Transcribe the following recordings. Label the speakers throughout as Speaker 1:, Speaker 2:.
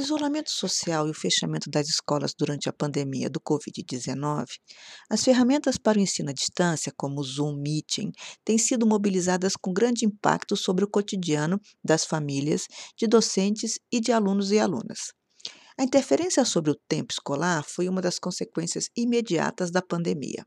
Speaker 1: Isolamento social e o fechamento das escolas durante a pandemia do Covid-19, as ferramentas para o ensino à distância, como o Zoom Meeting, têm sido mobilizadas com grande impacto sobre o cotidiano das famílias, de docentes e de alunos e alunas. A interferência sobre o tempo escolar foi uma das consequências imediatas da pandemia.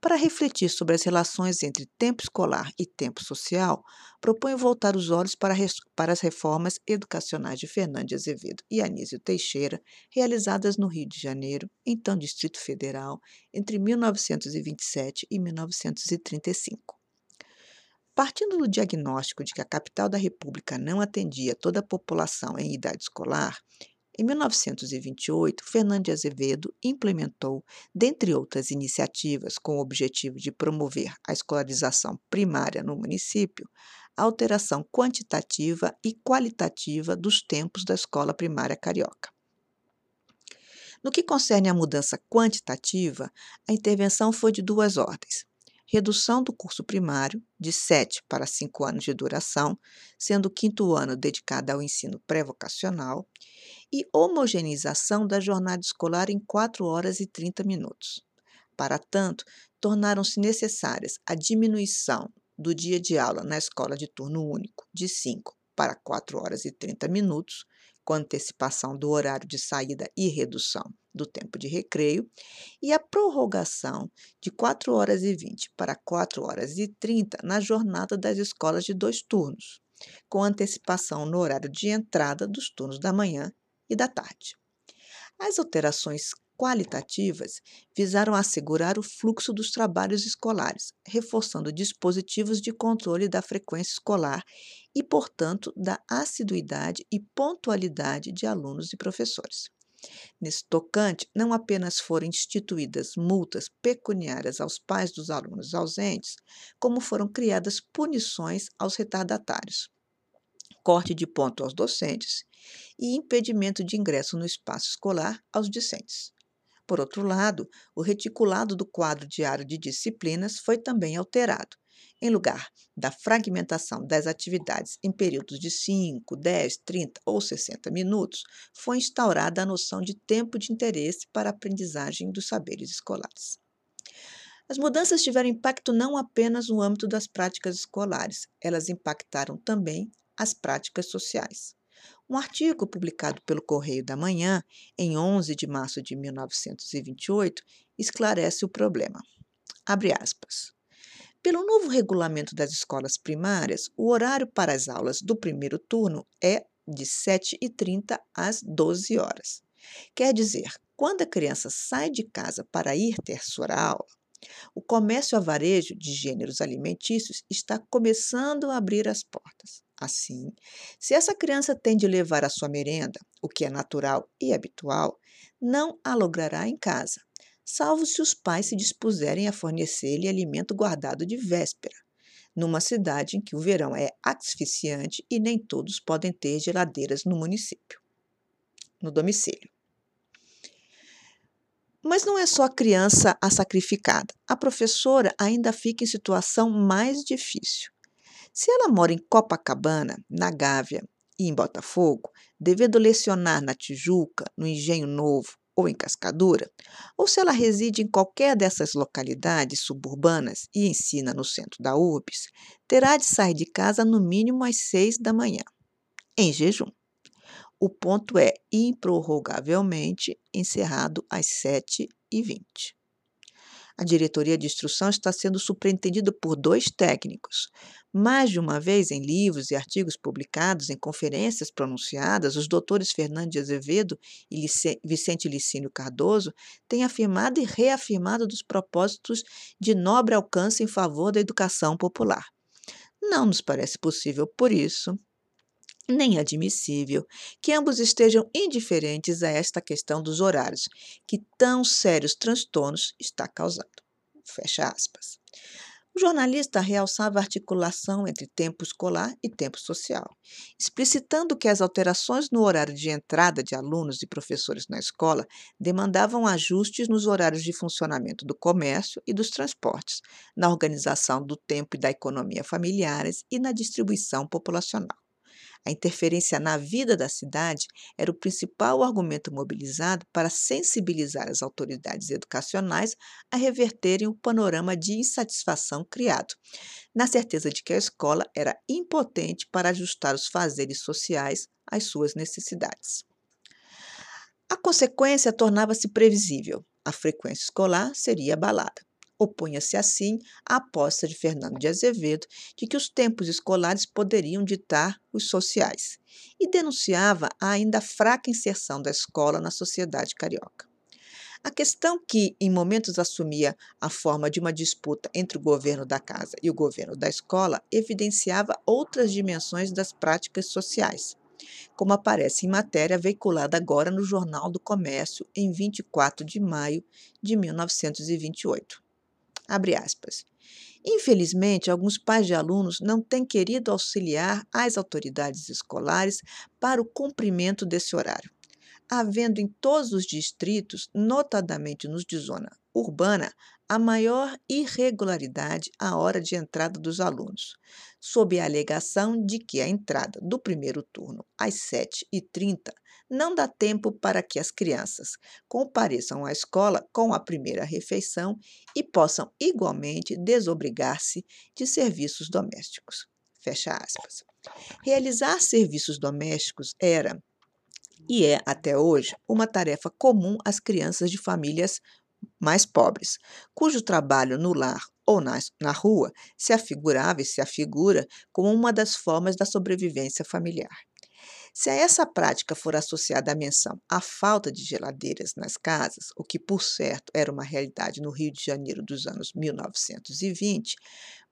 Speaker 1: Para refletir sobre as relações entre tempo escolar e tempo social, proponho voltar os olhos para, para as reformas educacionais de Fernando Azevedo e Anísio Teixeira, realizadas no Rio de Janeiro, então Distrito Federal, entre 1927 e 1935. Partindo do diagnóstico de que a capital da República não atendia toda a população em idade escolar, em 1928, Fernando de Azevedo implementou, dentre outras iniciativas com o objetivo de promover a escolarização primária no município, a alteração quantitativa e qualitativa dos tempos da escola primária carioca. No que concerne à mudança quantitativa, a intervenção foi de duas ordens redução do curso primário de 7 para 5 anos de duração, sendo o quinto ano dedicado ao ensino pré-vocacional, e homogeneização da jornada escolar em 4 horas e 30 minutos. Para tanto, tornaram-se necessárias a diminuição do dia de aula na escola de turno único de 5 para 4 horas e 30 minutos, com antecipação do horário de saída e redução do tempo de recreio, e a prorrogação de 4 horas e 20 para 4 horas e 30 na jornada das escolas de dois turnos, com antecipação no horário de entrada dos turnos da manhã e da tarde. As alterações qualitativas visaram assegurar o fluxo dos trabalhos escolares, reforçando dispositivos de controle da frequência escolar e, portanto, da assiduidade e pontualidade de alunos e professores. Nesse tocante, não apenas foram instituídas multas pecuniárias aos pais dos alunos ausentes, como foram criadas punições aos retardatários, corte de ponto aos docentes e impedimento de ingresso no espaço escolar aos discentes. Por outro lado, o reticulado do quadro diário de disciplinas foi também alterado. Em lugar da fragmentação das atividades em períodos de 5, 10, 30 ou 60 minutos, foi instaurada a noção de tempo de interesse para a aprendizagem dos saberes escolares. As mudanças tiveram impacto não apenas no âmbito das práticas escolares, elas impactaram também as práticas sociais. Um artigo publicado pelo Correio da Manhã, em 11 de março de 1928, esclarece o problema. Abre aspas. Pelo novo regulamento das escolas primárias, o horário para as aulas do primeiro turno é de 7h30 às 12 horas. Quer dizer, quando a criança sai de casa para ir ter sua aula, o comércio a varejo de gêneros alimentícios está começando a abrir as portas. Assim, se essa criança tem de levar a sua merenda, o que é natural e habitual, não a logrará em casa, salvo se os pais se dispuserem a fornecer-lhe alimento guardado de véspera, numa cidade em que o verão é asfixiante e nem todos podem ter geladeiras no município, no domicílio. Mas não é só a criança a sacrificada. A professora ainda fica em situação mais difícil. Se ela mora em Copacabana, na Gávea e em Botafogo, devendo lecionar na Tijuca, no Engenho Novo ou em Cascadura, ou se ela reside em qualquer dessas localidades suburbanas e ensina no centro da URBS, terá de sair de casa no mínimo às seis da manhã, em jejum. O ponto é improrrogavelmente encerrado às sete e vinte. A diretoria de instrução está sendo superintendida por dois técnicos. Mais de uma vez, em livros e artigos publicados, em conferências pronunciadas, os doutores Fernando de Azevedo e Vicente Licínio Cardoso têm afirmado e reafirmado dos propósitos de nobre alcance em favor da educação popular. Não nos parece possível, por isso, nem admissível que ambos estejam indiferentes a esta questão dos horários, que tão sérios transtornos está causando. Fecha aspas. O jornalista realçava a articulação entre tempo escolar e tempo social, explicitando que as alterações no horário de entrada de alunos e professores na escola demandavam ajustes nos horários de funcionamento do comércio e dos transportes, na organização do tempo e da economia familiares e na distribuição populacional. A interferência na vida da cidade era o principal argumento mobilizado para sensibilizar as autoridades educacionais a reverterem o panorama de insatisfação criado, na certeza de que a escola era impotente para ajustar os fazeres sociais às suas necessidades. A consequência tornava-se previsível: a frequência escolar seria abalada. Opunha-se assim à aposta de Fernando de Azevedo de que os tempos escolares poderiam ditar os sociais e denunciava a ainda fraca inserção da escola na sociedade carioca. A questão que, em momentos, assumia a forma de uma disputa entre o governo da casa e o governo da escola evidenciava outras dimensões das práticas sociais, como aparece em matéria veiculada agora no Jornal do Comércio em 24 de maio de 1928. Abre aspas. Infelizmente, alguns pais de alunos não têm querido auxiliar as autoridades escolares para o cumprimento desse horário, havendo em todos os distritos, notadamente nos de zona urbana, a maior irregularidade à hora de entrada dos alunos, sob a alegação de que a entrada do primeiro turno às 7h30 não dá tempo para que as crianças compareçam à escola com a primeira refeição e possam igualmente desobrigar-se de serviços domésticos. Fecha aspas. Realizar serviços domésticos era e é até hoje uma tarefa comum às crianças de famílias mais pobres, cujo trabalho no lar ou na, na rua se afigurava e se afigura como uma das formas da sobrevivência familiar. Se a essa prática for associada a menção à falta de geladeiras nas casas, o que por certo era uma realidade no Rio de Janeiro dos anos 1920,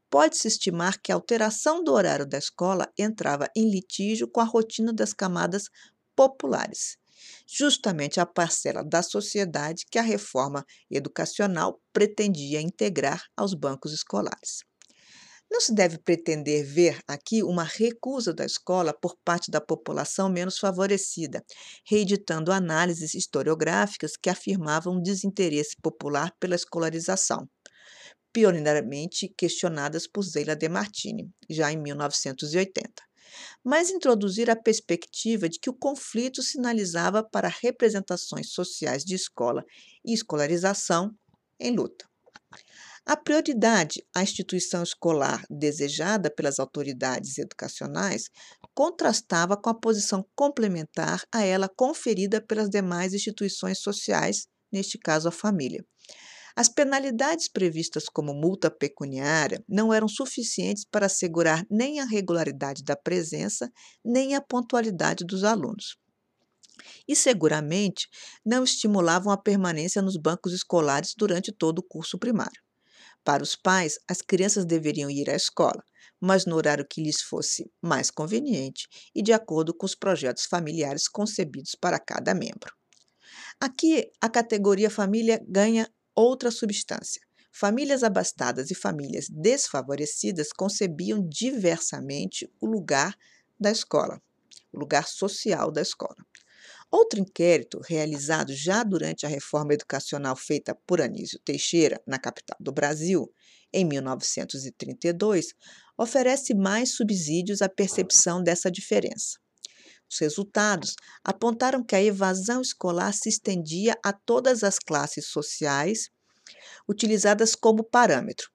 Speaker 1: pode-se estimar que a alteração do horário da escola entrava em litígio com a rotina das camadas populares, justamente a parcela da sociedade que a reforma educacional pretendia integrar aos bancos escolares. Não se deve pretender ver aqui uma recusa da escola por parte da população menos favorecida, reeditando análises historiográficas que afirmavam desinteresse popular pela escolarização, pioneiramente questionadas por Zeila de Martini, já em 1980 mas introduzir a perspectiva de que o conflito sinalizava para representações sociais de escola e escolarização em luta. A prioridade à instituição escolar desejada pelas autoridades educacionais contrastava com a posição complementar a ela conferida pelas demais instituições sociais, neste caso a família. As penalidades previstas como multa pecuniária não eram suficientes para assegurar nem a regularidade da presença, nem a pontualidade dos alunos e seguramente não estimulavam a permanência nos bancos escolares durante todo o curso primário. Para os pais, as crianças deveriam ir à escola, mas no horário que lhes fosse mais conveniente e de acordo com os projetos familiares concebidos para cada membro. Aqui, a categoria família ganha outra substância. Famílias abastadas e famílias desfavorecidas concebiam diversamente o lugar da escola, o lugar social da escola. Outro inquérito, realizado já durante a reforma educacional feita por Anísio Teixeira, na capital do Brasil, em 1932, oferece mais subsídios à percepção dessa diferença. Os resultados apontaram que a evasão escolar se estendia a todas as classes sociais utilizadas como parâmetro,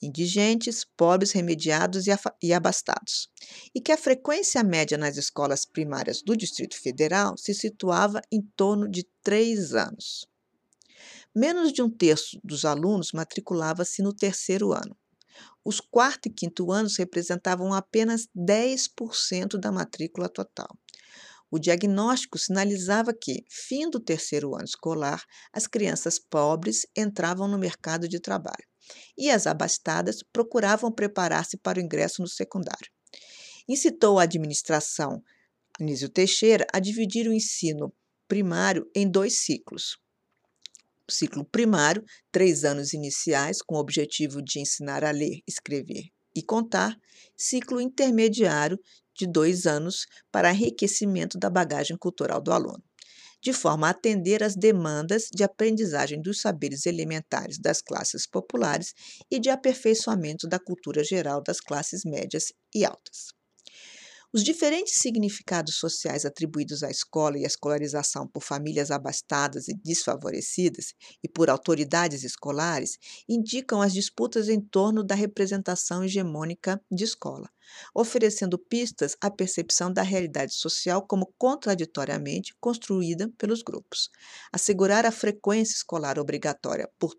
Speaker 1: indigentes, pobres, remediados e abastados, e que a frequência média nas escolas primárias do Distrito Federal se situava em torno de três anos. Menos de um terço dos alunos matriculava-se no terceiro ano. Os quarto e quinto anos representavam apenas 10% da matrícula total. O diagnóstico sinalizava que, fim do terceiro ano escolar, as crianças pobres entravam no mercado de trabalho e as abastadas procuravam preparar-se para o ingresso no secundário. Incitou a administração Anísio Teixeira a dividir o ensino primário em dois ciclos. Ciclo primário, três anos iniciais, com o objetivo de ensinar a ler, escrever e contar, ciclo intermediário, de dois anos, para enriquecimento da bagagem cultural do aluno, de forma a atender às demandas de aprendizagem dos saberes elementares das classes populares e de aperfeiçoamento da cultura geral das classes médias e altas. Os diferentes significados sociais atribuídos à escola e à escolarização por famílias abastadas e desfavorecidas e por autoridades escolares indicam as disputas em torno da representação hegemônica de escola, oferecendo pistas à percepção da realidade social como contraditoriamente construída pelos grupos. Assegurar a frequência escolar obrigatória por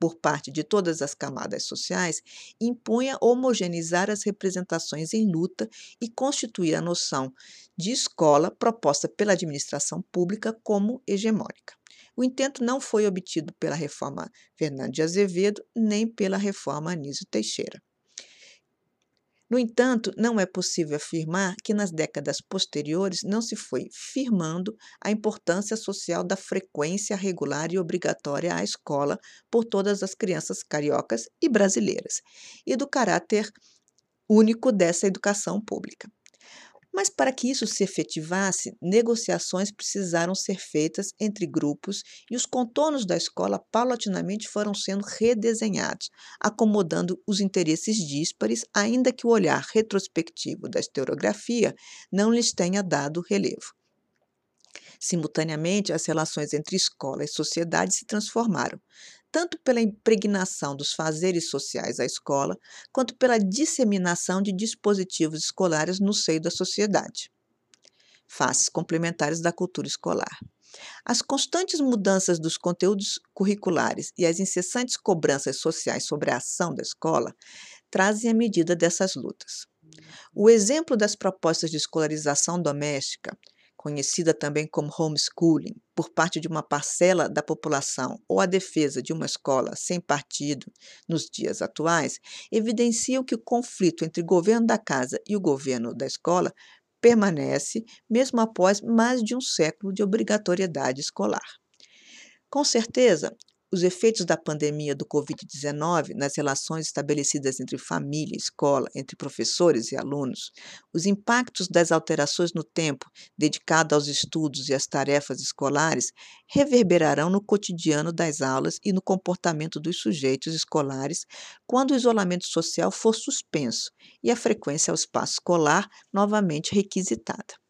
Speaker 1: por parte de todas as camadas sociais, impunha homogeneizar as representações em luta e constituir a noção de escola proposta pela administração pública como hegemônica. O intento não foi obtido pela reforma Fernando de Azevedo nem pela reforma Anísio Teixeira. No entanto, não é possível afirmar que nas décadas posteriores não se foi firmando a importância social da frequência regular e obrigatória à escola por todas as crianças cariocas e brasileiras, e do caráter único dessa educação pública. Mas para que isso se efetivasse, negociações precisaram ser feitas entre grupos e os contornos da escola paulatinamente foram sendo redesenhados, acomodando os interesses díspares, ainda que o olhar retrospectivo da historiografia não lhes tenha dado relevo. Simultaneamente, as relações entre escola e sociedade se transformaram, tanto pela impregnação dos fazeres sociais à escola, quanto pela disseminação de dispositivos escolares no seio da sociedade. Faces complementares da cultura escolar. As constantes mudanças dos conteúdos curriculares e as incessantes cobranças sociais sobre a ação da escola trazem a medida dessas lutas. O exemplo das propostas de escolarização doméstica, conhecida também como homeschooling, por parte de uma parcela da população ou a defesa de uma escola sem partido nos dias atuais, evidenciam que o conflito entre o governo da casa e o governo da escola permanece mesmo após mais de um século de obrigatoriedade escolar. Com certeza, os efeitos da pandemia do Covid-19 nas relações estabelecidas entre família e escola, entre professores e alunos, os impactos das alterações no tempo dedicado aos estudos e às tarefas escolares reverberarão no cotidiano das aulas e no comportamento dos sujeitos escolares quando o isolamento social for suspenso e a frequência ao espaço escolar novamente requisitada.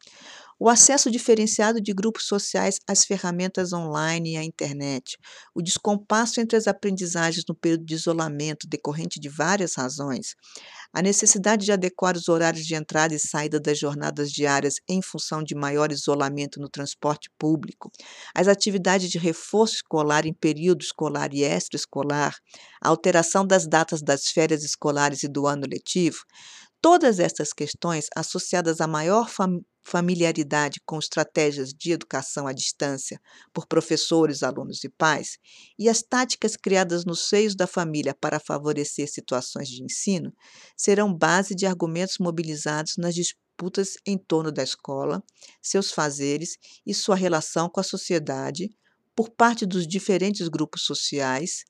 Speaker 1: O acesso diferenciado de grupos sociais às ferramentas online e à internet, o descompasso entre as aprendizagens no período de isolamento decorrente de várias razões, a necessidade de adequar os horários de entrada e saída das jornadas diárias em função de maior isolamento no transporte público, as atividades de reforço escolar em período escolar e extraescolar, a alteração das datas das férias escolares e do ano letivo, Todas essas questões, associadas à maior fam familiaridade com estratégias de educação à distância por professores, alunos e pais, e as táticas criadas nos seios da família para favorecer situações de ensino, serão base de argumentos mobilizados nas disputas em torno da escola, seus fazeres e sua relação com a sociedade por parte dos diferentes grupos sociais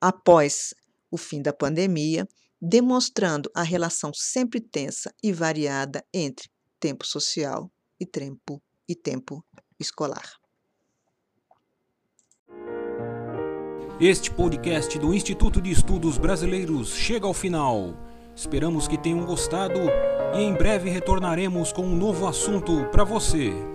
Speaker 1: após o fim da pandemia demonstrando a relação sempre tensa e variada entre tempo social e tempo e tempo escolar.
Speaker 2: Este podcast do Instituto de Estudos Brasileiros chega ao final. Esperamos que tenham gostado e em breve retornaremos com um novo assunto para você.